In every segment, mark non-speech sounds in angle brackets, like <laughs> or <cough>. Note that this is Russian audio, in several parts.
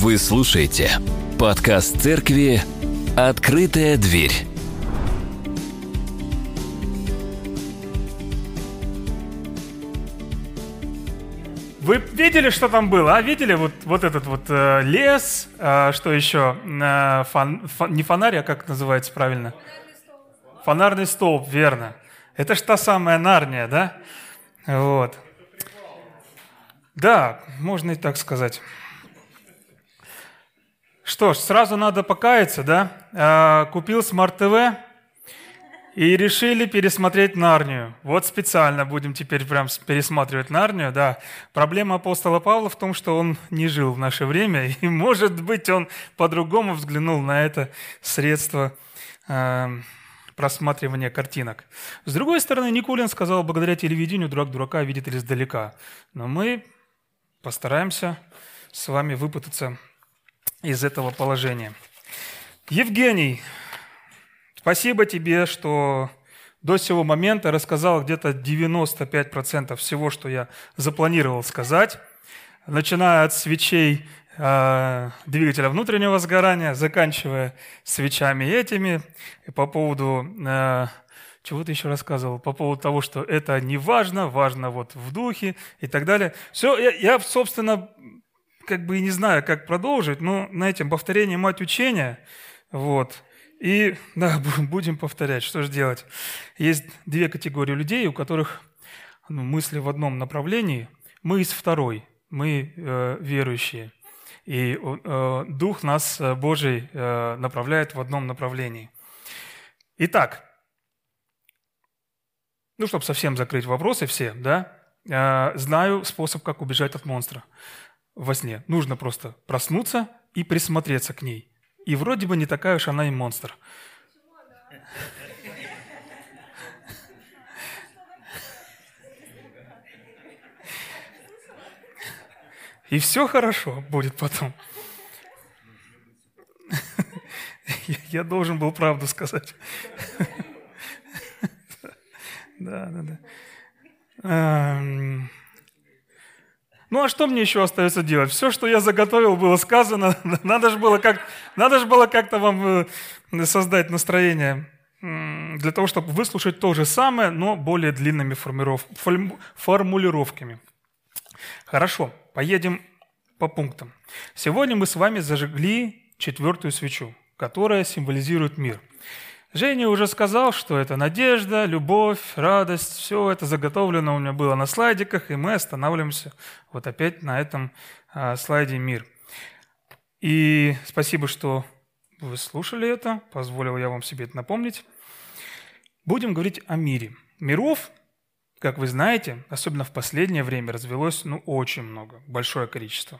Вы слушаете подкаст церкви «Открытая дверь». Вы видели, что там было? А видели вот, вот этот вот э, лес, э, что еще? Э, фон, фон, не фонарь, а как называется правильно? Фонарный столб, верно. Это ж та самая Нарния, да? Вот. Да, можно и так сказать. Что ж, сразу надо покаяться, да? А, купил smart TV и решили пересмотреть Нарнию. Вот специально будем теперь прям пересматривать Нарнию, да. Проблема апостола Павла в том, что он не жил в наше время, <laughs> и, может быть, он по-другому взглянул на это средство э, просматривания картинок. С другой стороны, Никулин сказал, благодаря телевидению дурак дурака видит издалека. Но мы постараемся с вами выпутаться из этого положения. Евгений, спасибо тебе, что до сего момента рассказал где-то 95% всего, что я запланировал сказать, начиная от свечей э, двигателя внутреннего сгорания, заканчивая свечами этими, и по поводу, э, чего ты еще рассказывал, по поводу того, что это не важно, важно вот в духе и так далее. Все, я, я собственно, как бы и не знаю, как продолжить, но, знаете, повторение мать учения, вот, и, да, <laughs> будем повторять, что же делать. Есть две категории людей, у которых ну, мысли в одном направлении, мы из второй, мы э, верующие. И э, Дух нас, э, Божий, э, направляет в одном направлении. Итак, ну, чтобы совсем закрыть вопросы все, да, э, знаю способ, как убежать от монстра во сне. Нужно просто проснуться и присмотреться к ней. И вроде бы не такая уж она и монстр. И все хорошо будет потом. <laughs> Я должен был правду сказать. <laughs> Да, да, да. Ну а что мне еще остается делать? Все, что я заготовил, было сказано. <laughs> Надо же было, как, надо же было как-то вам э, создать настроение для того, чтобы выслушать то же самое, но более длинными формиров... формулировками. Хорошо, поедем по пунктам. Сегодня мы с вами зажгли четвертую свечу, которая символизирует мир. Женя уже сказал, что это надежда, любовь, радость, все это заготовлено у меня было на слайдиках, и мы останавливаемся вот опять на этом а, слайде «Мир». И спасибо, что вы слушали это, позволил я вам себе это напомнить. Будем говорить о мире. Миров, как вы знаете, особенно в последнее время развелось ну, очень много, большое количество.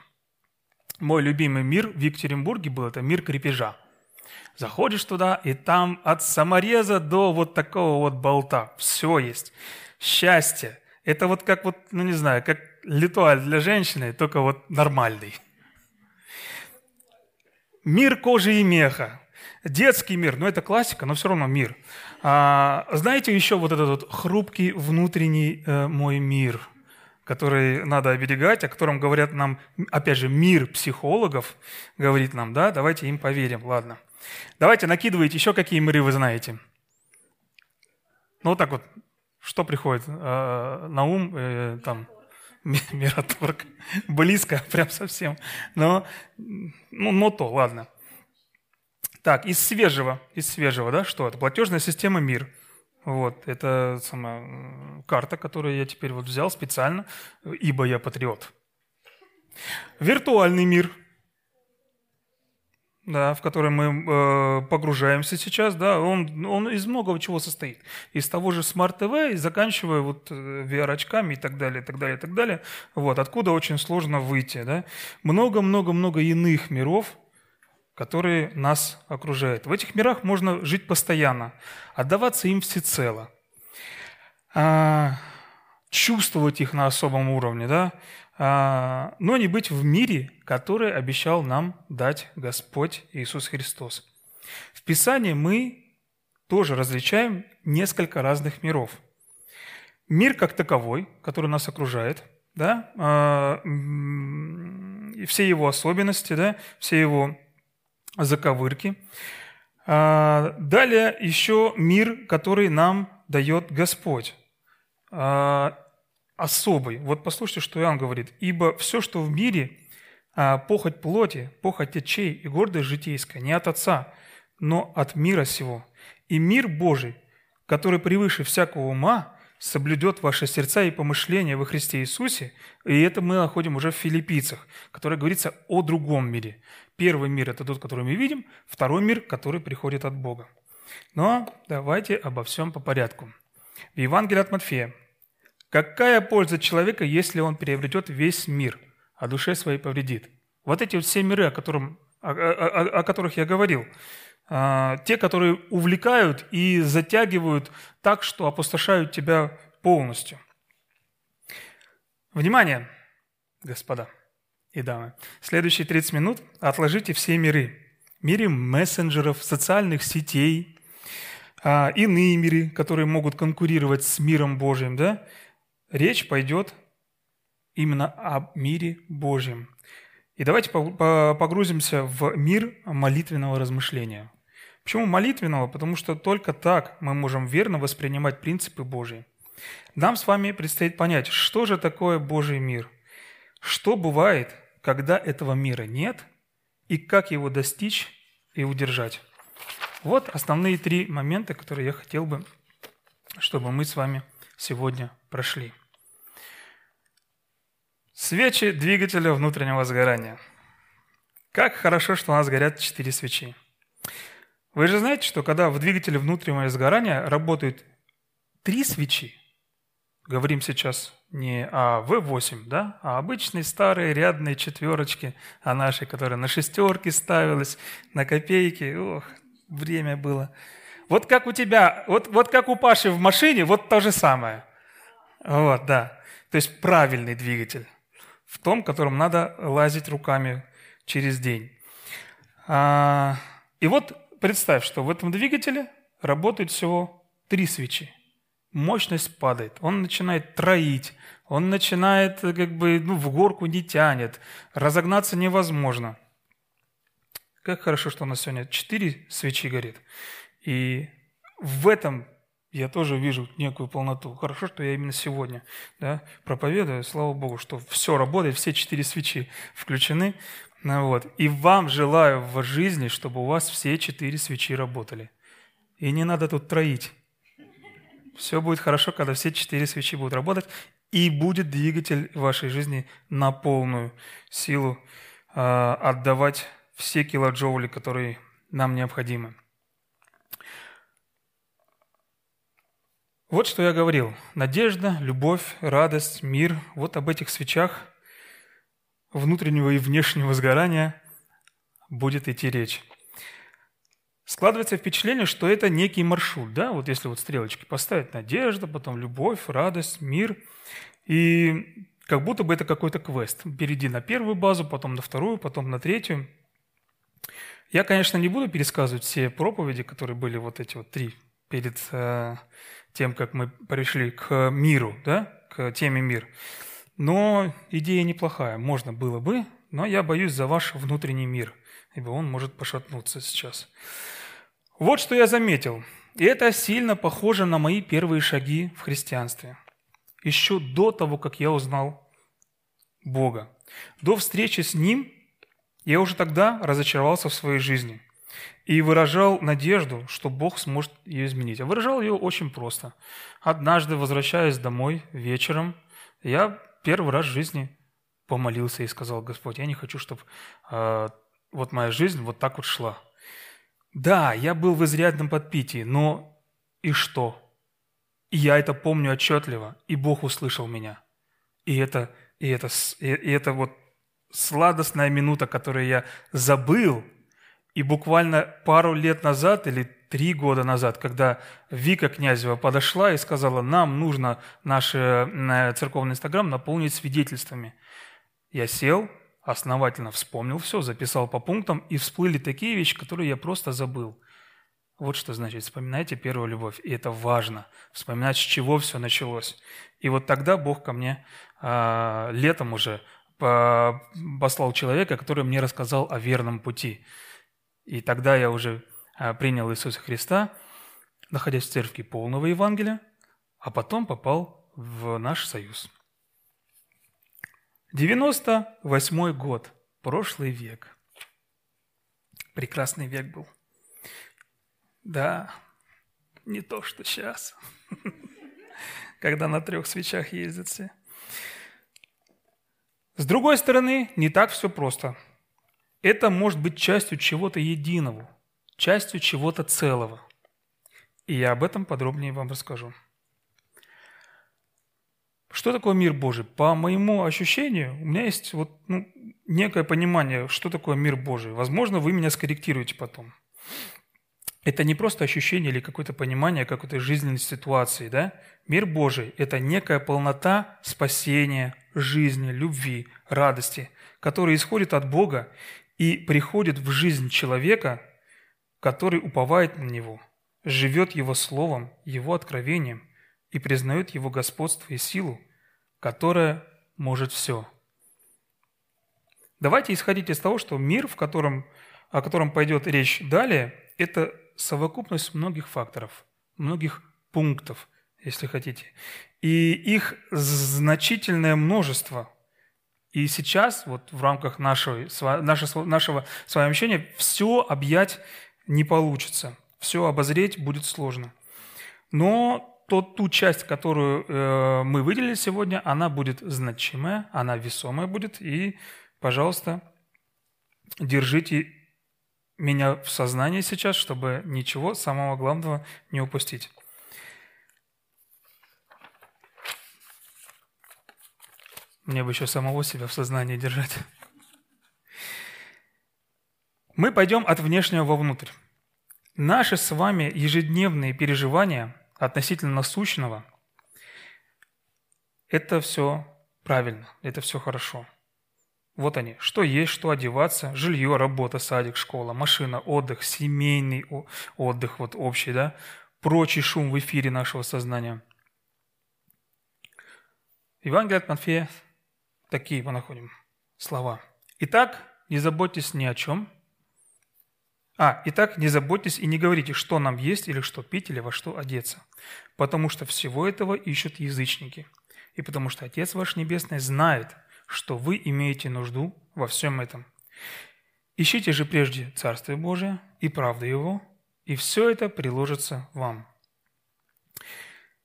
Мой любимый мир в Екатеринбурге был это мир крепежа – Заходишь туда, и там от самореза до вот такого вот болта. Все есть. Счастье. Это вот как вот, ну не знаю, как литуаль для женщины, только вот нормальный. Мир кожи и меха. Детский мир, ну это классика, но все равно мир. А, знаете еще вот этот вот хрупкий внутренний э, мой мир, который надо оберегать, о котором говорят нам, опять же, мир психологов говорит нам, да, давайте им поверим, ладно. Давайте накидывайте еще какие миры вы знаете. Ну вот так вот, что приходит э, на ум, э, там, <laughs> Мираторг, близко, <laughs> прям совсем. Но, ну, но то, ладно. Так, из свежего, из свежего, да, что это? Платежная система МИР. Вот, это сама карта, которую я теперь вот взял специально, ибо я патриот. Виртуальный мир – да, в который мы э, погружаемся сейчас, да, он, он из многого чего состоит. Из того же Smart TV, и заканчивая вот э, VR-очками и так далее, и так далее, и так далее. Вот, откуда очень сложно выйти, да. Много-много-много иных миров, которые нас окружают. В этих мирах можно жить постоянно, отдаваться им всецело, а, чувствовать их на особом уровне, да, но не быть в мире, который обещал нам дать Господь Иисус Христос. В Писании мы тоже различаем несколько разных миров. Мир как таковой, который нас окружает, да, а, все его особенности, да, все его заковырки. А, далее еще мир, который нам дает Господь. Особый. Вот послушайте, что Иоанн говорит. «Ибо все, что в мире, а, похоть плоти, похоть очей и гордость житейская, не от Отца, но от мира сего. И мир Божий, который превыше всякого ума, соблюдет ваши сердца и помышления во Христе Иисусе. И это мы находим уже в филиппийцах, который говорится о другом мире. Первый мир – это тот, который мы видим, второй мир, который приходит от Бога. Но давайте обо всем по порядку. В Евангелии от Матфея. «Какая польза человека, если он приобретет весь мир, а душе своей повредит?» Вот эти вот все миры, о, котором, о, о, о которых я говорил, а, те, которые увлекают и затягивают так, что опустошают тебя полностью. Внимание, господа и дамы. Следующие 30 минут отложите все миры. Мире мессенджеров, социальных сетей, а, иные миры, которые могут конкурировать с миром Божьим. Да? Речь пойдет именно о мире Божьем. И давайте погрузимся в мир молитвенного размышления. Почему молитвенного? Потому что только так мы можем верно воспринимать принципы Божьи. Нам с вами предстоит понять, что же такое Божий мир, что бывает, когда этого мира нет, и как его достичь и удержать. Вот основные три момента, которые я хотел бы, чтобы мы с вами сегодня прошли. Свечи двигателя внутреннего сгорания. Как хорошо, что у нас горят четыре свечи. Вы же знаете, что когда в двигателе внутреннего сгорания работают три свечи, говорим сейчас не о V8, да, а обычные старые рядные четверочки, а наши, которые на шестерки ставились, на копейки, ох, время было. Вот как у тебя, вот, вот как у Паши в машине, вот то же самое. Вот, да. То есть правильный двигатель в том, котором надо лазить руками через день. А, и вот представь, что в этом двигателе работает всего три свечи. Мощность падает, он начинает троить, он начинает как бы ну, в горку не тянет, разогнаться невозможно. Как хорошо, что у нас сегодня четыре свечи горит. И в этом я тоже вижу некую полноту. Хорошо, что я именно сегодня да, проповедую. Слава Богу, что все работает, все четыре свечи включены. Ну, вот. И вам желаю в жизни, чтобы у вас все четыре свечи работали. И не надо тут троить. Все будет хорошо, когда все четыре свечи будут работать, и будет двигатель вашей жизни на полную силу э, отдавать все килоджоули, которые нам необходимы. Вот что я говорил. Надежда, любовь, радость, мир. Вот об этих свечах – внутреннего и внешнего сгорания будет идти речь. Складывается впечатление, что это некий маршрут, да, вот если вот стрелочки поставить, надежда, потом любовь, радость, мир, и как будто бы это какой-то квест. Перейди на первую базу, потом на вторую, потом на третью. Я, конечно, не буду пересказывать все проповеди, которые были вот эти вот три перед э, тем, как мы пришли к миру, да, к теме мир. Но идея неплохая, можно было бы, но я боюсь за ваш внутренний мир, ибо он может пошатнуться сейчас. Вот что я заметил. И это сильно похоже на мои первые шаги в христианстве. Еще до того, как я узнал Бога. До встречи с Ним я уже тогда разочаровался в своей жизни и выражал надежду, что Бог сможет ее изменить. А выражал ее очень просто. Однажды, возвращаясь домой вечером, я первый раз в жизни помолился и сказал, Господь, я не хочу, чтобы э, вот моя жизнь вот так вот шла. Да, я был в изрядном подпитии, но и что? И я это помню отчетливо, и Бог услышал меня. И это, и это, и это вот сладостная минута, которую я забыл, и буквально пару лет назад или три года назад, когда Вика Князева подошла и сказала, нам нужно наш э, церковный инстаграм наполнить свидетельствами. Я сел, основательно вспомнил все, записал по пунктам, и всплыли такие вещи, которые я просто забыл. Вот что значит, вспоминайте первую любовь. И это важно, вспоминать, с чего все началось. И вот тогда Бог ко мне э, летом уже послал человека, который мне рассказал о верном пути. И тогда я уже а, принял Иисуса Христа, находясь в церкви полного Евангелия, а потом попал в наш союз. 98 год, прошлый век. Прекрасный век был. Да, не то, что сейчас, <laughs> когда на трех свечах ездят все. С другой стороны, не так все просто. Это может быть частью чего-то единого, частью чего-то целого. И я об этом подробнее вам расскажу. Что такое мир Божий? По моему ощущению, у меня есть вот, ну, некое понимание, что такое мир Божий. Возможно, вы меня скорректируете потом. Это не просто ощущение или какое-то понимание какой-то жизненной ситуации. Да? Мир Божий – это некая полнота спасения, жизни, любви, радости, которая исходит от Бога и приходит в жизнь человека, который уповает на Него, живет Его Словом, Его откровением и признает Его господство и силу, которая может все. Давайте исходить из того, что мир, в котором, о котором пойдет речь далее, это совокупность многих факторов, многих пунктов, если хотите. И их значительное множество. И сейчас, вот в рамках нашего, нашего, нашего с вами общения, все объять не получится. Все обозреть будет сложно. Но то ту часть, которую э, мы выделили сегодня, она будет значимая, она весомая будет. И, пожалуйста, держите меня в сознании сейчас, чтобы ничего самого главного не упустить. Мне бы еще самого себя в сознании держать. Мы пойдем от внешнего вовнутрь. Наши с вами ежедневные переживания – относительно насущного, это все правильно, это все хорошо. Вот они, что есть, что одеваться, жилье, работа, садик, школа, машина, отдых, семейный отдых, вот общий, да, прочий шум в эфире нашего сознания. Евангелие от Матфея, такие мы находим слова. Итак, не заботьтесь ни о чем, а, итак, не заботьтесь и не говорите, что нам есть или что пить или во что одеться, потому что всего этого ищут язычники, и потому что Отец ваш Небесный знает, что вы имеете нужду во всем этом. Ищите же прежде Царствие Божие и правду Его, и все это приложится вам.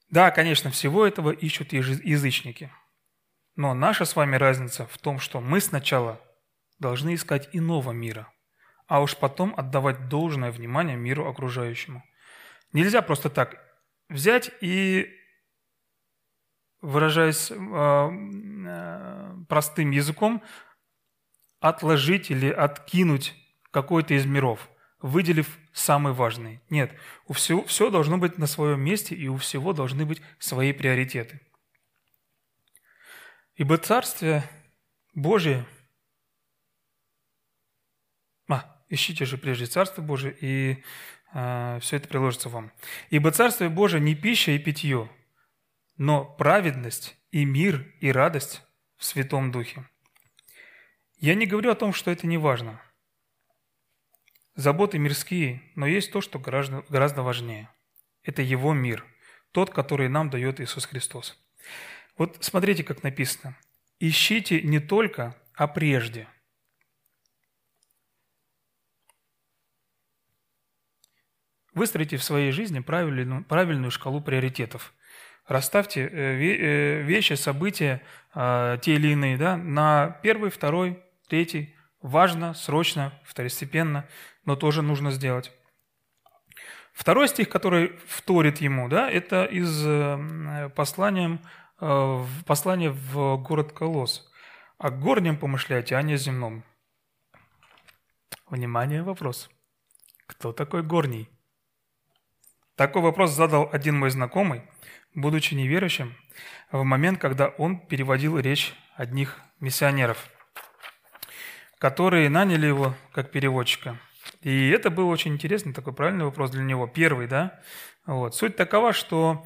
Да, конечно, всего этого ищут язычники. Но наша с вами разница в том, что мы сначала должны искать иного мира, а уж потом отдавать должное внимание миру окружающему. Нельзя просто так взять и, выражаясь э, э, простым языком, отложить или откинуть какой-то из миров, выделив самый важный. Нет, у всего, все должно быть на своем месте, и у всего должны быть свои приоритеты. Ибо Царствие Божие – Ищите же прежде Царство Божие, и э, а, все это приложится вам. Ибо Царство Божие не пища и питье, но праведность и мир и радость в Святом Духе. Я не говорю о том, что это не важно. Заботы мирские, но есть то, что гораздо, гораздо важнее. Это Его мир, тот, который нам дает Иисус Христос. Вот смотрите, как написано. «Ищите не только, а прежде – Выстроите в своей жизни правильную, правильную шкалу приоритетов. Расставьте э, э, вещи, события, а, те или иные, да, на первый, второй, третий. Важно, срочно, второстепенно, но тоже нужно сделать. Второй стих, который вторит ему, да, это из э, послания, послания в город Колос. О горнем помышляйте, а не о земном. Внимание, вопрос. Кто такой горний? Такой вопрос задал один мой знакомый, будучи неверующим, в момент, когда он переводил речь одних миссионеров, которые наняли его как переводчика. И это был очень интересный такой правильный вопрос для него, первый, да. Вот. Суть такова, что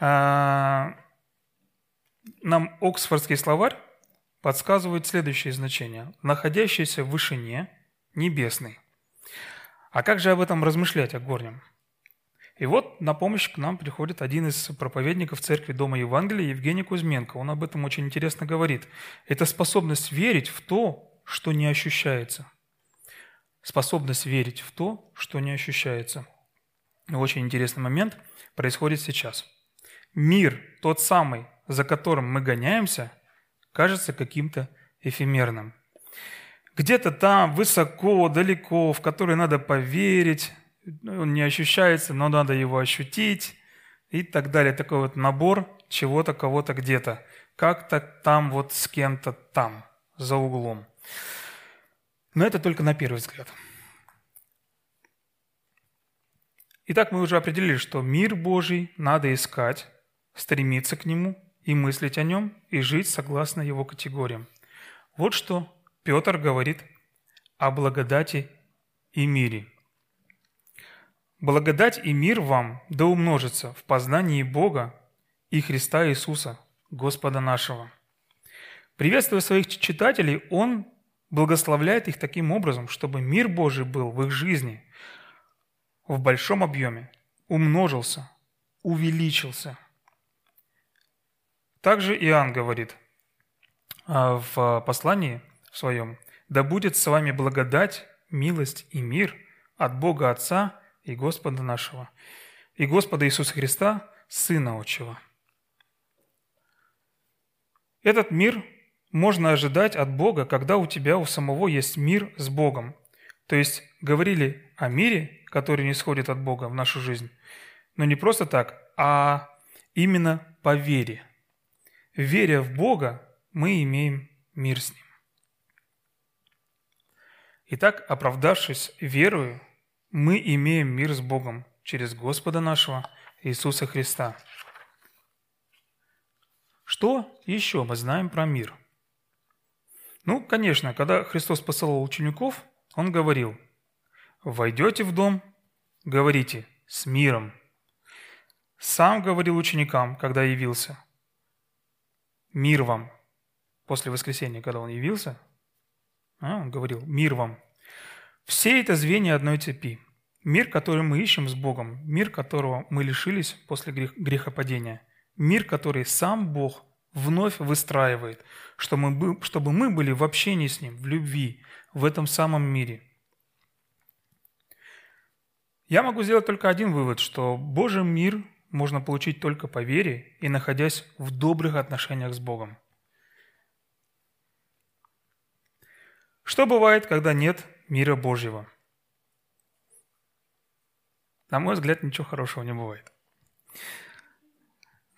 э, нам Оксфордский словарь подсказывают следующее значение. Находящийся в вышине, небесный. А как же об этом размышлять, о горнем? И вот на помощь к нам приходит один из проповедников церкви Дома Евангелия, Евгений Кузьменко. Он об этом очень интересно говорит. Это способность верить в то, что не ощущается. Способность верить в то, что не ощущается. Очень интересный момент происходит сейчас. Мир, тот самый, за которым мы гоняемся, кажется каким-то эфемерным. Где-то там, высоко, далеко, в который надо поверить, он не ощущается, но надо его ощутить и так далее. Такой вот набор чего-то, кого-то где-то. Как-то там вот с кем-то там, за углом. Но это только на первый взгляд. Итак, мы уже определили, что мир Божий надо искать, стремиться к нему и мыслить о нем, и жить согласно его категориям. Вот что Петр говорит о благодати и мире – Благодать и мир вам да умножится в познании Бога и Христа Иисуса, Господа нашего. Приветствуя своих читателей, он благословляет их таким образом, чтобы мир Божий был в их жизни в большом объеме, умножился, увеличился. Также Иоанн говорит а, в послании своем, «Да будет с вами благодать, милость и мир от Бога Отца – и Господа нашего, и Господа Иисуса Христа, Сына Отчего. Этот мир можно ожидать от Бога, когда у тебя у самого есть мир с Богом. То есть говорили о мире, который не сходит от Бога в нашу жизнь, но не просто так, а именно по вере. Веря в Бога, мы имеем мир с Ним. Итак, оправдавшись верою, мы имеем мир с Богом через Господа нашего Иисуса Христа. Что еще мы знаем про мир? Ну, конечно, когда Христос посылал учеников, Он говорил, «Войдете в дом, говорите, с миром». Сам говорил ученикам, когда явился, «Мир вам». После воскресения, когда Он явился, а, Он говорил, «Мир вам». Все это звенья одной цепи. Мир, который мы ищем с Богом, мир, которого мы лишились после грех, грехопадения, мир, который сам Бог вновь выстраивает, чтобы мы, чтобы мы были в общении с Ним, в любви, в этом самом мире. Я могу сделать только один вывод, что Божий мир можно получить только по вере и находясь в добрых отношениях с Богом. Что бывает, когда нет мира Божьего. На мой взгляд, ничего хорошего не бывает.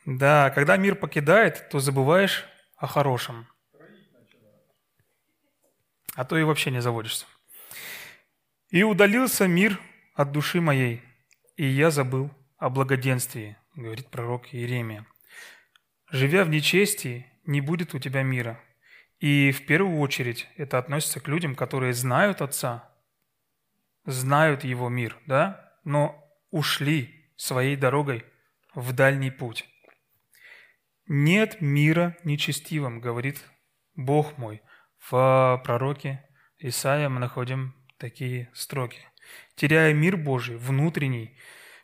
Да, когда мир покидает, то забываешь о хорошем. А то и вообще не заводишься. «И удалился мир от души моей, и я забыл о благоденствии», говорит пророк Иеремия. «Живя в нечестии, не будет у тебя мира, и в первую очередь это относится к людям, которые знают Отца, знают Его мир, да, но ушли своей дорогой в дальний путь. «Нет мира нечестивым», говорит Бог мой. В пророке Исаия мы находим такие строки. Теряя мир Божий внутренний,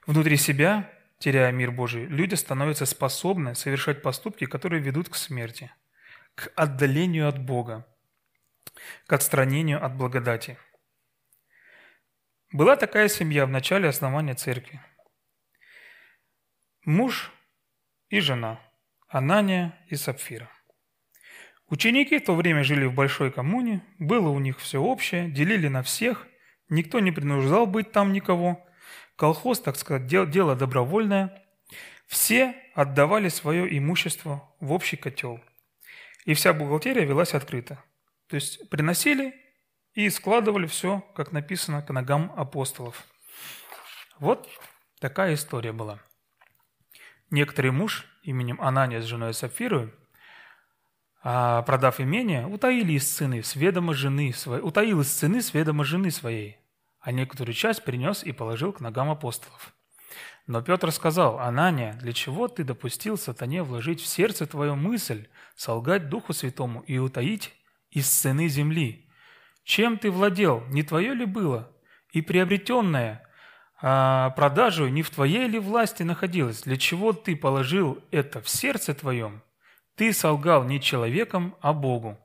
внутри себя, теряя мир Божий, люди становятся способны совершать поступки, которые ведут к смерти – к отдалению от Бога, к отстранению от благодати. Была такая семья в начале основания церкви. Муж и жена, Анания и Сапфира. Ученики в то время жили в большой коммуне, было у них все общее, делили на всех, никто не принуждал быть там никого. Колхоз, так сказать, дело добровольное. Все отдавали свое имущество в общий котел – и вся бухгалтерия велась открыто. То есть приносили и складывали все, как написано, к ногам апостолов. Вот такая история была. Некоторый муж именем Анания с женой Сапфирой, а, продав имение, утаили из цены с ведома жены своей, утаил из цены с ведома жены своей, а некоторую часть принес и положил к ногам апостолов. Но Петр сказал, «Анания, для чего ты допустил сатане вложить в сердце твою мысль, солгать Духу Святому и утаить из цены земли? Чем ты владел, не твое ли было? И приобретенное а, продажу не в твоей ли власти находилось? Для чего ты положил это в сердце твоем? Ты солгал не человеком, а Богу».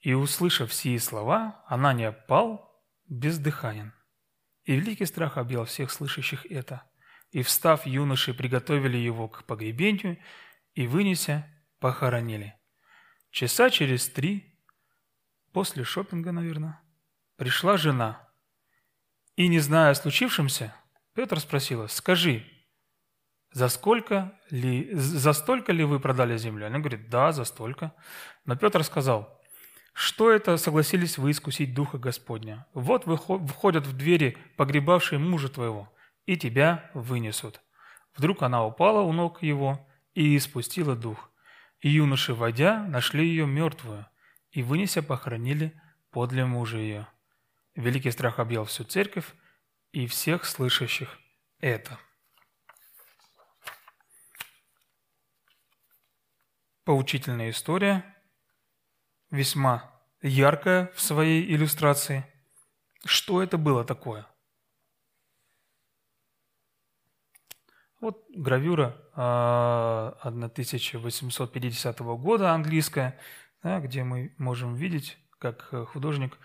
И, услышав сии слова, Анания пал бездыханен. И великий страх объял всех слышащих это – и, встав, юноши приготовили его к погребению и, вынеся, похоронили. Часа через три, после шопинга, наверное, пришла жена. И, не зная о случившемся, Петр спросила, «Скажи, за сколько ли, за столько ли вы продали землю?» Она говорит, «Да, за столько». Но Петр сказал, «Что это согласились вы искусить Духа Господня? Вот входят в двери погребавшие мужа твоего, и тебя вынесут». Вдруг она упала у ног его и испустила дух. И юноши, войдя, нашли ее мертвую, и, вынеся, похоронили подле мужа ее. Великий страх объял всю церковь и всех слышащих это. Поучительная история, весьма яркая в своей иллюстрации. Что это было такое? Вот гравюра 1850 а, года английская, да, где мы можем видеть, как художник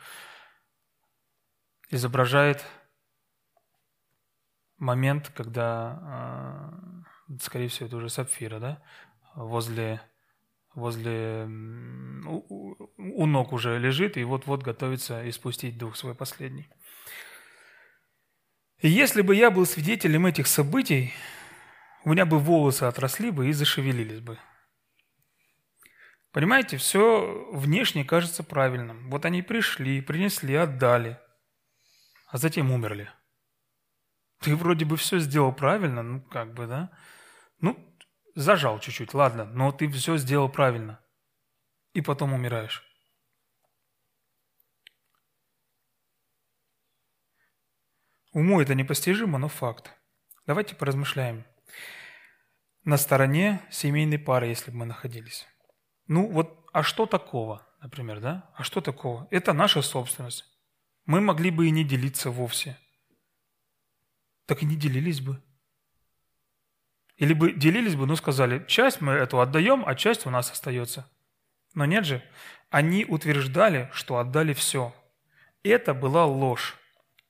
изображает момент, когда, а, скорее всего, это уже сапфира, да, возле, возле у, у ног уже лежит и вот-вот готовится испустить дух свой последний. И если бы я был свидетелем этих событий, у меня бы волосы отросли бы и зашевелились бы. Понимаете, все внешне кажется правильным. Вот они пришли, принесли, отдали, а затем умерли. Ты вроде бы все сделал правильно, ну как бы, да? Ну, зажал чуть-чуть, ладно, но ты все сделал правильно. И потом умираешь. Уму это непостижимо, но факт. Давайте поразмышляем на стороне семейной пары, если бы мы находились. Ну вот, а что такого, например, да? А что такого? Это наша собственность. Мы могли бы и не делиться вовсе. Так и не делились бы. Или бы делились бы, ну сказали, часть мы эту отдаем, а часть у нас остается. Но нет же, они утверждали, что отдали все. Это была ложь.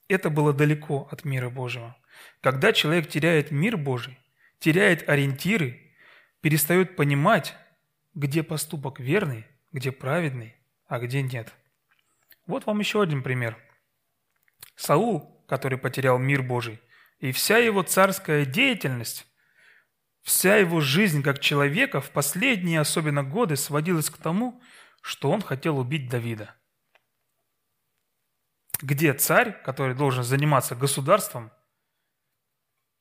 Это было далеко от мира Божьего. Когда человек теряет мир Божий, теряет ориентиры, перестает понимать, где поступок верный, где праведный, а где нет. Вот вам еще один пример. Саул, который потерял мир Божий, и вся его царская деятельность, вся его жизнь как человека в последние особенно годы сводилась к тому, что он хотел убить Давида. Где царь, который должен заниматься государством,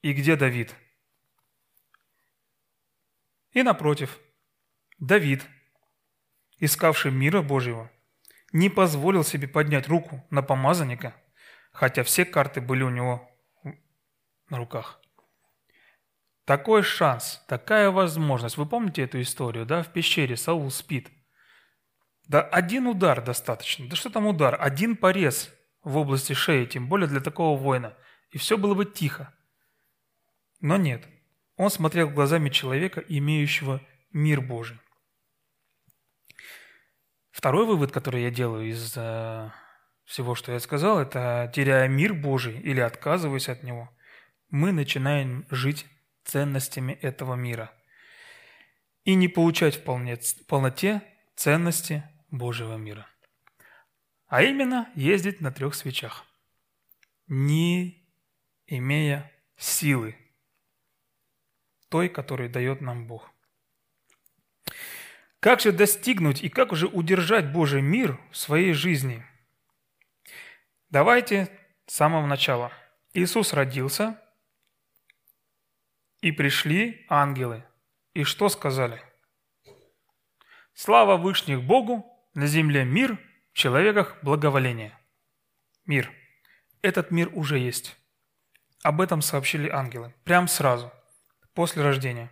и где Давид – и напротив, Давид, искавший мира Божьего, не позволил себе поднять руку на помазанника, хотя все карты были у него на руках. Такой шанс, такая возможность. Вы помните эту историю, да? В пещере Саул спит. Да один удар достаточно. Да что там удар? Один порез в области шеи, тем более для такого воина. И все было бы тихо. Но нет – он смотрел глазами человека, имеющего мир Божий. Второй вывод, который я делаю из э, всего, что я сказал, это теряя мир Божий или отказываясь от него, мы начинаем жить ценностями этого мира и не получать в полноте ценности Божьего мира. А именно ездить на трех свечах, не имея силы той, которую дает нам Бог. Как же достигнуть и как же удержать Божий мир в своей жизни? Давайте с самого начала. Иисус родился, и пришли ангелы. И что сказали? Слава Вышних Богу, на земле мир, в человеках благоволение. Мир. Этот мир уже есть. об этом сообщили ангелы. Прям сразу, после рождения.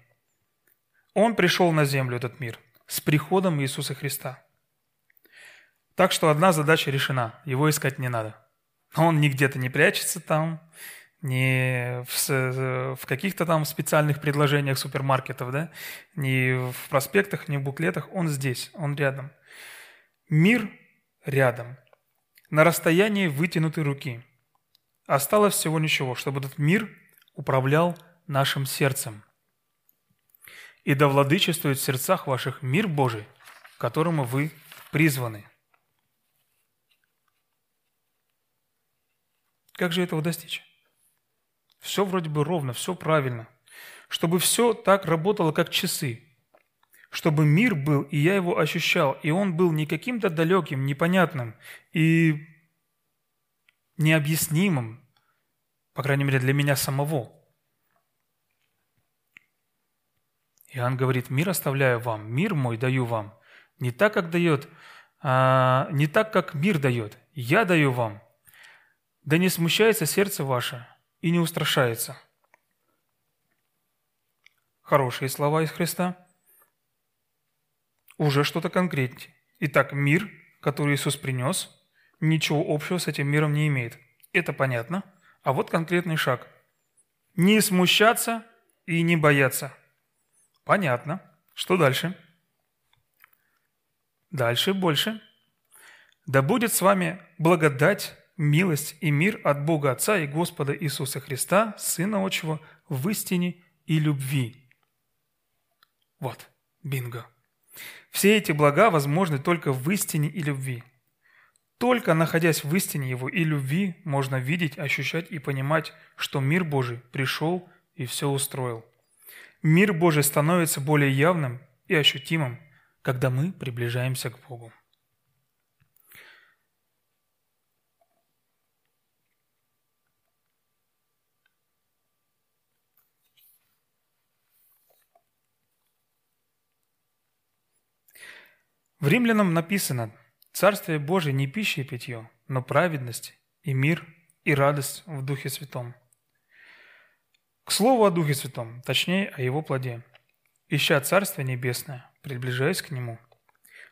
Он пришел на землю, этот мир, с приходом Иисуса Христа. Так что одна задача решена, его искать не надо. Он не где-то не прячется там, не в, в каких-то там специальных предложениях супермаркетов, да, не в проспектах, не в буклетах, он здесь, он рядом. Мир рядом, на расстоянии вытянутой руки. Осталось всего ничего, чтобы этот мир управлял нашим сердцем. И да владычествует в сердцах ваших мир Божий, к которому вы призваны. Как же этого достичь? Все вроде бы ровно, все правильно. Чтобы все так работало, как часы. Чтобы мир был, и я его ощущал, и он был не каким-то далеким, непонятным и необъяснимым, по крайней мере, для меня самого. Иоанн говорит, мир оставляю вам, мир мой даю вам. Не так, как дает, а, не так, как мир дает. Я даю вам. Да не смущается сердце ваше, и не устрашается. Хорошие слова из Христа. Уже что-то конкретнее. Итак, мир, который Иисус принес, ничего общего с этим миром не имеет. Это понятно. А вот конкретный шаг. Не смущаться и не бояться. Понятно. Что дальше? Дальше больше. Да будет с вами благодать милость и мир от Бога Отца и Господа Иисуса Христа, Сына Отчего, в истине и любви. Вот, бинго. Все эти блага возможны только в истине и любви. Только находясь в истине Его и любви, можно видеть, ощущать и понимать, что мир Божий пришел и все устроил. Мир Божий становится более явным и ощутимым, когда мы приближаемся к Богу. В Римлянам написано, «Царствие Божие не пища и питье, но праведность и мир и радость в Духе Святом». К слову о Духе Святом, точнее о Его плоде. Ища Царствие Небесное, приближаясь к Нему,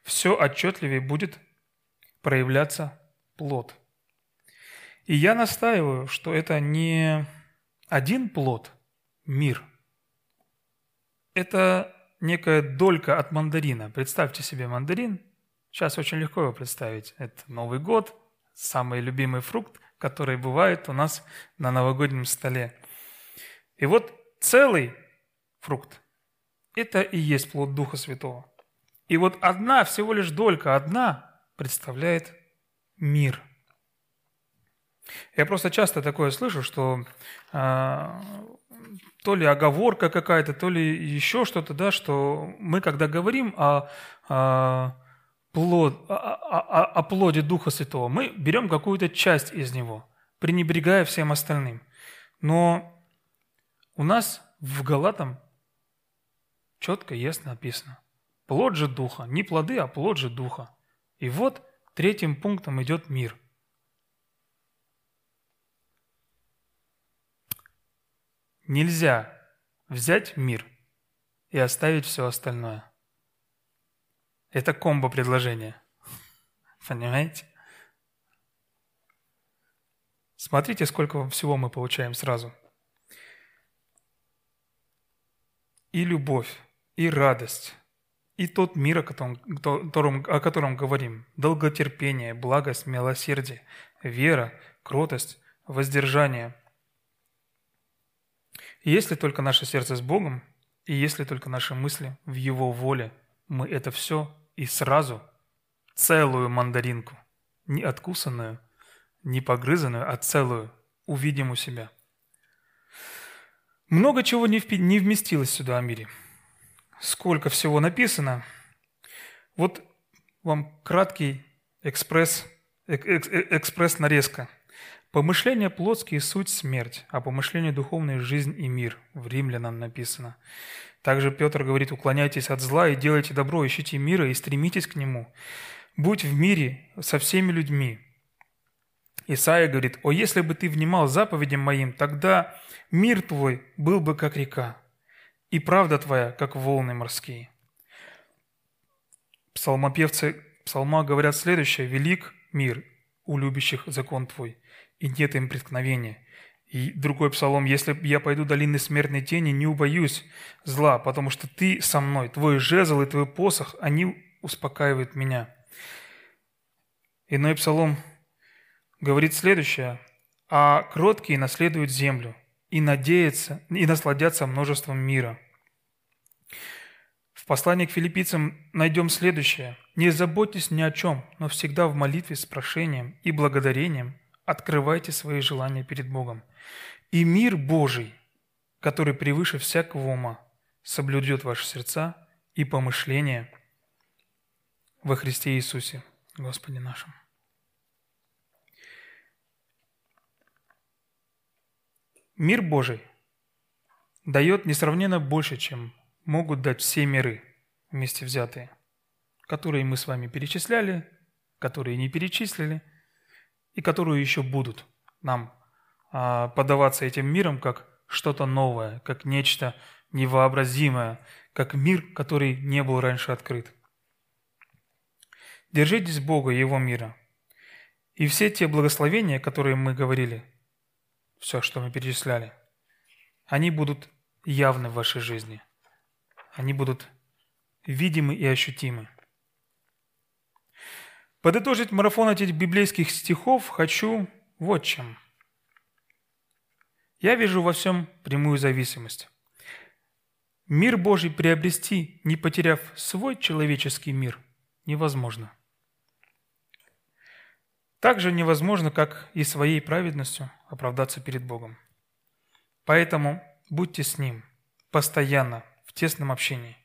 все отчетливее будет проявляться плод. И я настаиваю, что это не один плод, мир. Это некая долька от мандарина. Представьте себе мандарин. Сейчас очень легко его представить. Это Новый год, самый любимый фрукт, который бывает у нас на новогоднем столе. И вот целый фрукт – это и есть плод Духа Святого. И вот одна, всего лишь долька, одна представляет мир. Я просто часто такое слышу, что э, то ли оговорка какая-то, то ли еще что-то, да, что мы, когда говорим о, о, плод, о, о, о плоде Духа Святого, мы берем какую-то часть из него, пренебрегая всем остальным. Но у нас в Галатам четко, ясно написано. Плод же Духа, не плоды, а плод же Духа. И вот третьим пунктом идет мир. Нельзя взять мир и оставить все остальное. Это комбо предложение. <laughs> Понимаете? Смотрите, сколько всего мы получаем сразу. И любовь, и радость, и тот мир, о котором, о котором говорим, долготерпение, благость, милосердие, вера, кротость, воздержание – если только наше сердце с Богом, и если только наши мысли в Его воле, мы это все и сразу, целую мандаринку, не откусанную, не погрызанную, а целую, увидим у себя. Много чего не вместилось сюда о мире. Сколько всего написано. Вот вам краткий экспресс, экспресс-нарезка – Помышления плотские – суть смерть, а помышления духовные – жизнь и мир. В Римлянам написано. Также Петр говорит, уклоняйтесь от зла и делайте добро, ищите мира и стремитесь к нему. Будь в мире со всеми людьми. Исаия говорит, «О, если бы ты внимал заповедям моим, тогда мир твой был бы как река, и правда твоя, как волны морские». Псалмопевцы псалма говорят следующее, «Велик мир у любящих закон твой, и нет им преткновения». И другой псалом, «Если я пойду долины смертной тени, не убоюсь зла, потому что ты со мной, твой жезл и твой посох, они успокаивают меня». Иной псалом говорит следующее. «А кроткие наследуют землю и надеются, и насладятся множеством мира». В послании к филиппийцам найдем следующее. «Не заботьтесь ни о чем, но всегда в молитве с прошением и благодарением открывайте свои желания перед Богом. И мир Божий, который превыше всякого ума, соблюдет ваши сердца и помышления во Христе Иисусе, Господе нашим». Мир Божий дает несравненно больше, чем могут дать все миры вместе взятые, которые мы с вами перечисляли, которые не перечислили, и которые еще будут нам а, подаваться этим миром как что-то новое, как нечто невообразимое, как мир, который не был раньше открыт. Держитесь Бога и Его мира. И все те благословения, которые мы говорили, все, что мы перечисляли, они будут явны в вашей жизни. Они будут видимы и ощутимы. Подытожить марафон этих библейских стихов хочу вот чем. Я вижу во всем прямую зависимость. Мир Божий приобрести, не потеряв свой человеческий мир, невозможно – так же невозможно, как и своей праведностью оправдаться перед Богом. Поэтому будьте с Ним постоянно в тесном общении.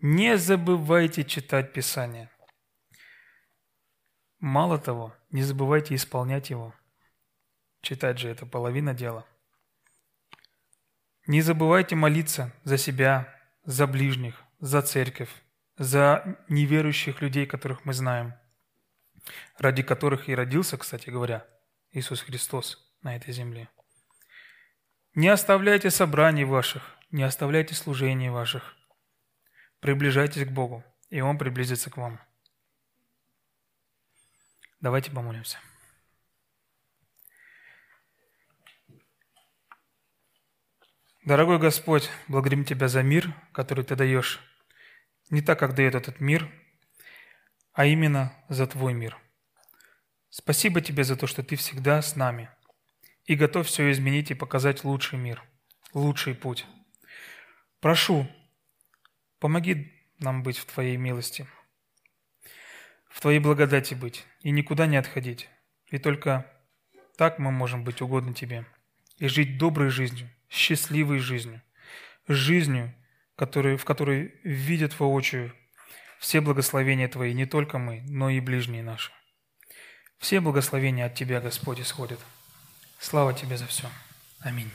Не забывайте читать Писание. Мало того, не забывайте исполнять его. Читать же это половина дела. Не забывайте молиться за себя, за ближних, за церковь, за неверующих людей, которых мы знаем – ради которых и родился, кстати говоря, Иисус Христос на этой земле. Не оставляйте собраний ваших, не оставляйте служений ваших. Приближайтесь к Богу, и Он приблизится к вам. Давайте помолимся. Дорогой Господь, благодарим Тебя за мир, который Ты даешь. Не так, как дает этот мир, а именно за Твой мир. Спасибо Тебе за то, что Ты всегда с нами и готов все изменить и показать лучший мир, лучший путь. Прошу, помоги нам быть в Твоей милости, в Твоей благодати быть и никуда не отходить. И только так мы можем быть угодны Тебе и жить доброй жизнью, счастливой жизнью, жизнью, который, в которой видят воочию все благословения Твои, не только мы, но и ближние наши. Все благословения от Тебя, Господь, исходят. Слава Тебе за все. Аминь.